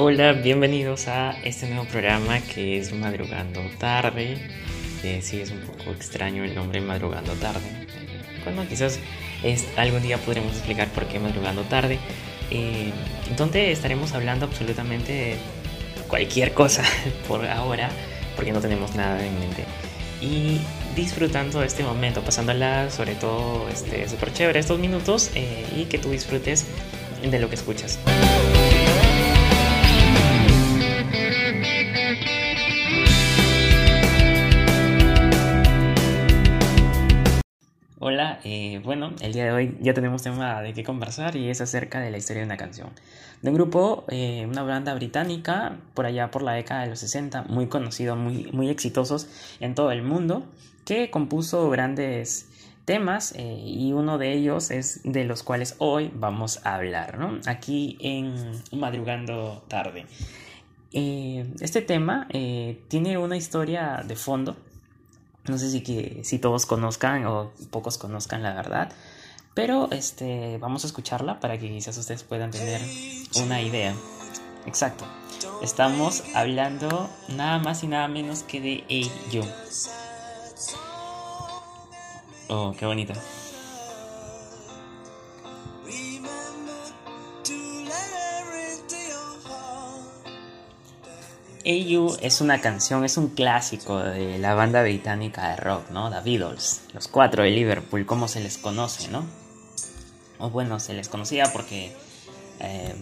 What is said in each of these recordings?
Hola, bienvenidos a este nuevo programa que es Madrugando Tarde. Eh, sí, es un poco extraño el nombre Madrugando Tarde. Bueno, quizás es, algún día podremos explicar por qué Madrugando Tarde. Eh, donde estaremos hablando absolutamente cualquier cosa por ahora, porque no tenemos nada en mente. Y disfrutando este momento, pasándola sobre todo este, súper chévere estos minutos eh, y que tú disfrutes de lo que escuchas. Eh, bueno, el día de hoy ya tenemos tema de qué conversar y es acerca de la historia de una canción. De un grupo, eh, una banda británica, por allá por la década de los 60, muy conocido, muy, muy exitosos en todo el mundo, que compuso grandes temas eh, y uno de ellos es de los cuales hoy vamos a hablar, ¿no? Aquí en Madrugando Tarde. este tema tiene una historia de fondo no sé si, que, si todos conozcan o pocos conozcan la verdad. Pero este, vamos a escucharla para que quizás ustedes puedan tener una idea. Exacto. Estamos hablando nada más y nada menos que de ello. Oh, qué bonita. AU es una canción, es un clásico de la banda británica de rock, ¿no? The Beatles, los cuatro de Liverpool, como se les conoce, ¿no? O bueno, se les conocía porque eh,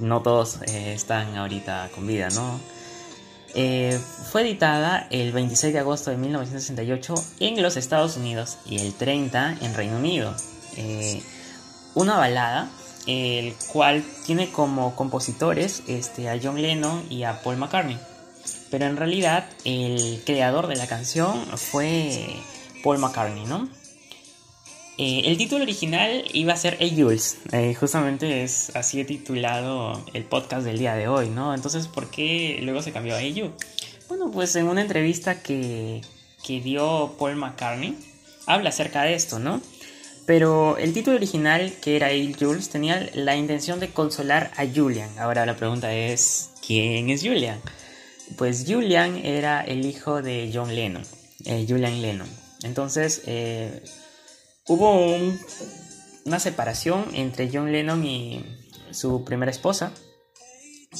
no todos eh, están ahorita con vida, ¿no? Eh, fue editada el 26 de agosto de 1968 en los Estados Unidos y el 30 en Reino Unido. una balada el cual tiene como compositores este, a John Lennon y a Paul McCartney. Pero en realidad el creador de la canción fue Paul McCartney, ¿no? Eh, el título original iba a ser Hey Jules, eh, justamente es así titulado el podcast del día de hoy, ¿no? Entonces, ¿por qué luego se cambió a Hey? Bueno, pues en una entrevista que, que dio Paul McCartney, habla acerca de esto, ¿no? Pero el título original, que era Il Jules, tenía la intención de consolar a Julian. Ahora la pregunta es, ¿quién es Julian? Pues Julian era el hijo de John Lennon, eh, Julian Lennon. Entonces eh, hubo una separación entre John Lennon y su primera esposa.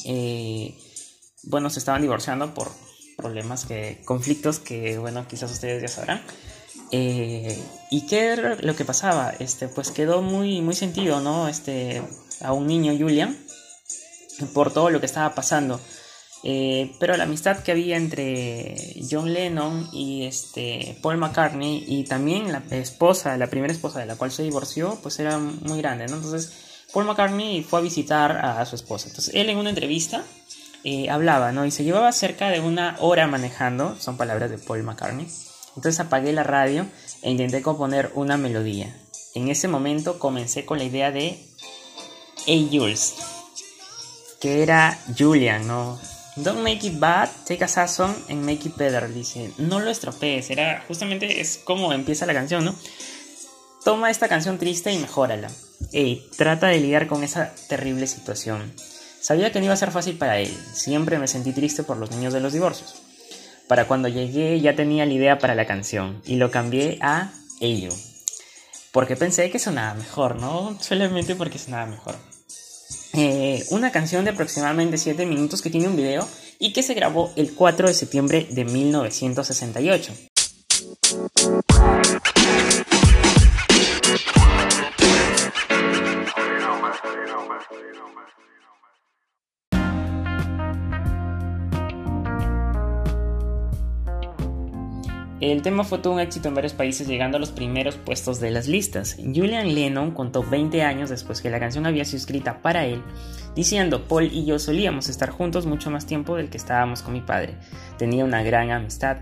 Eh, bueno, se estaban divorciando por problemas que, conflictos que, bueno, quizás ustedes ya sabrán. Eh, ¿Y qué era lo que pasaba? Este, pues quedó muy, muy sentido, ¿no? Este, a un niño, Julian, por todo lo que estaba pasando. Eh, pero la amistad que había entre John Lennon y este, Paul McCartney y también la esposa, la primera esposa de la cual se divorció, pues era muy grande, ¿no? Entonces Paul McCartney fue a visitar a, su esposa. Entonces él en una entrevista eh, hablaba, ¿no? Y se llevaba cerca de una hora manejando, son palabras de Paul McCartney entonces apagué la radio e intenté componer una melodía. En ese momento comencé con la idea de Hey Jules, que era Julian, ¿no? Don't make it bad, take a sazón and make it better. Dice, no lo estropees. Era justamente es como empieza la canción, ¿no? Toma esta canción triste y mejórala. Hey, trata de lidiar con esa terrible situación. Sabía que no iba a ser fácil para él. Siempre me sentí triste por los niños de los divorcios. Para cuando llegué ya tenía la idea para la canción y lo cambié a ello. Porque pensé que sonaba mejor, ¿no? Solamente porque sonaba mejor. Eh, una canción de aproximadamente 7 minutos que tiene un video y que se grabó el 4 de septiembre de 1968. El tema fue todo un éxito en varios países, llegando a los primeros puestos de las listas. Julian Lennon contó 20 años después que la canción había sido escrita para él, diciendo, Paul y yo solíamos estar juntos mucho más tiempo del que estábamos con mi padre. Tenía una gran amistad.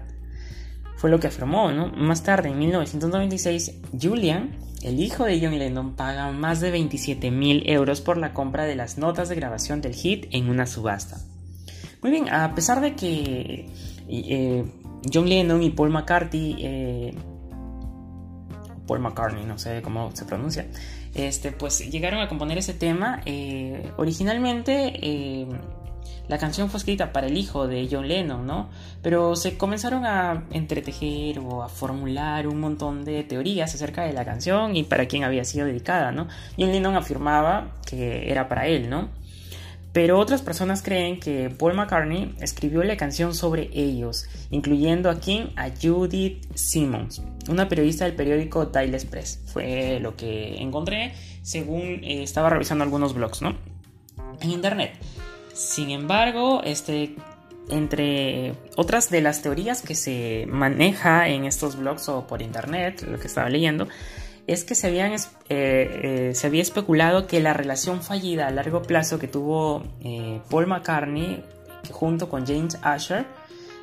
Fue lo que afirmó, ¿no? Más tarde, en 1996, Julian, el hijo de John Lennon, paga más de 27 mil euros por la compra de las notas de grabación del hit en una subasta. Muy bien, a pesar de que... Eh, John Lennon y Paul McCartney, eh, Paul McCartney, no sé cómo se pronuncia, este, pues llegaron a componer ese tema. originalmente la canción fue escrita para el hijo de John Lennon, ¿no? Pero se comenzaron a entretejer o a formular un montón de teorías acerca de la canción y para quién había sido dedicada, ¿no? John Lennon afirmaba que era para él, ¿no? Pero otras personas creen que Paul McCartney escribió la canción sobre ellos, incluyendo aquí a Judith Simmons, una periodista del periódico Daily Express. Fue lo que encontré según eh, estaba revisando algunos blogs, ¿no? En internet. Sin embargo, este, entre otras de las teorías que se maneja en estos blogs o por internet, lo que estaba leyendo, es que se, habían, eh, eh, se había especulado que la relación fallida a largo plazo que tuvo eh, Paul McCartney junto con James Asher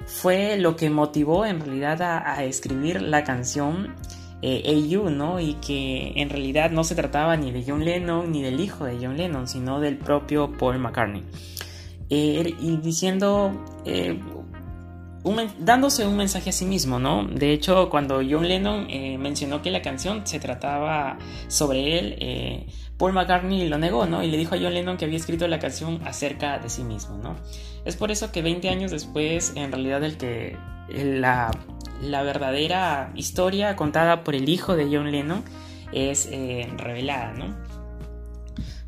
fue lo que motivó en realidad a, a escribir la canción AU, ¿no? Y que en realidad no se trataba ni de John Lennon ni del hijo de John Lennon, sino del propio Paul McCartney. Y diciendo, eh, dándose un mensaje a sí mismo, ¿no? De hecho, cuando John Lennon eh, mencionó que la canción se trataba sobre él, Paul McCartney lo negó, ¿no? Y le dijo a John Lennon que había escrito la canción acerca de sí mismo, ¿no? Es por eso que 20 años después, en realidad, el que la, la verdadera historia contada por el hijo de John Lennon es revelada, ¿no?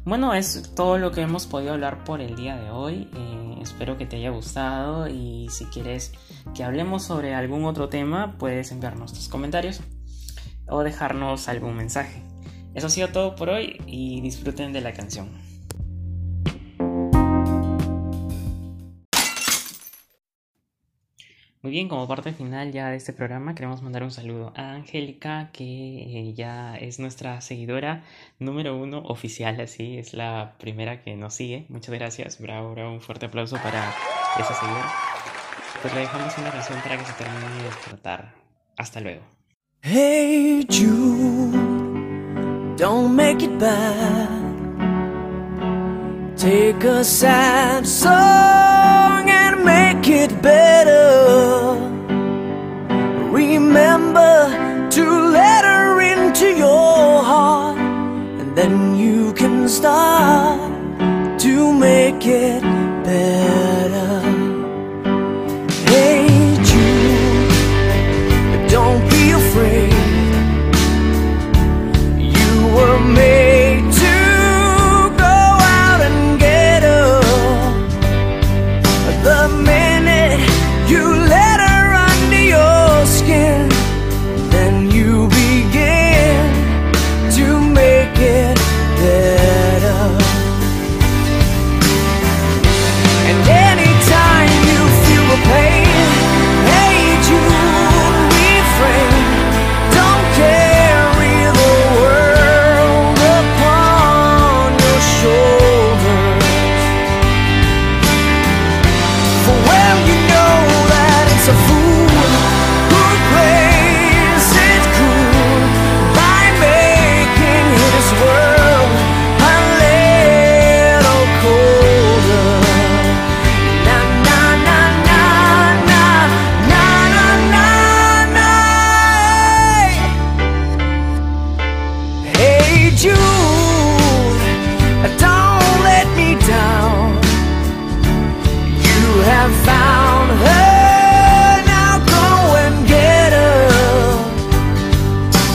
Bueno, es todo lo que hemos podido hablar por el día de hoy. Eh, espero que te haya gustado y si quieres que hablemos sobre algún otro tema, puedes enviarnos tus comentarios o dejarnos algún mensaje. Eso ha sido todo por hoy y disfruten de la canción. Muy bien, como parte final ya de este programa, queremos mandar un saludo a Angélica, que eh, ya es nuestra seguidora número uno oficial, así, es la primera que nos sigue. Muchas gracias, bravo, bravo, un fuerte aplauso para esa seguidora. Pues le dejamos una canción para que se termine de despertar. Hasta luego. Hey Jude, don't make it bad. Take a sad song and make it better. Start to make it better. Hate you, but don't be afraid. You were made to go out and get up. The minute you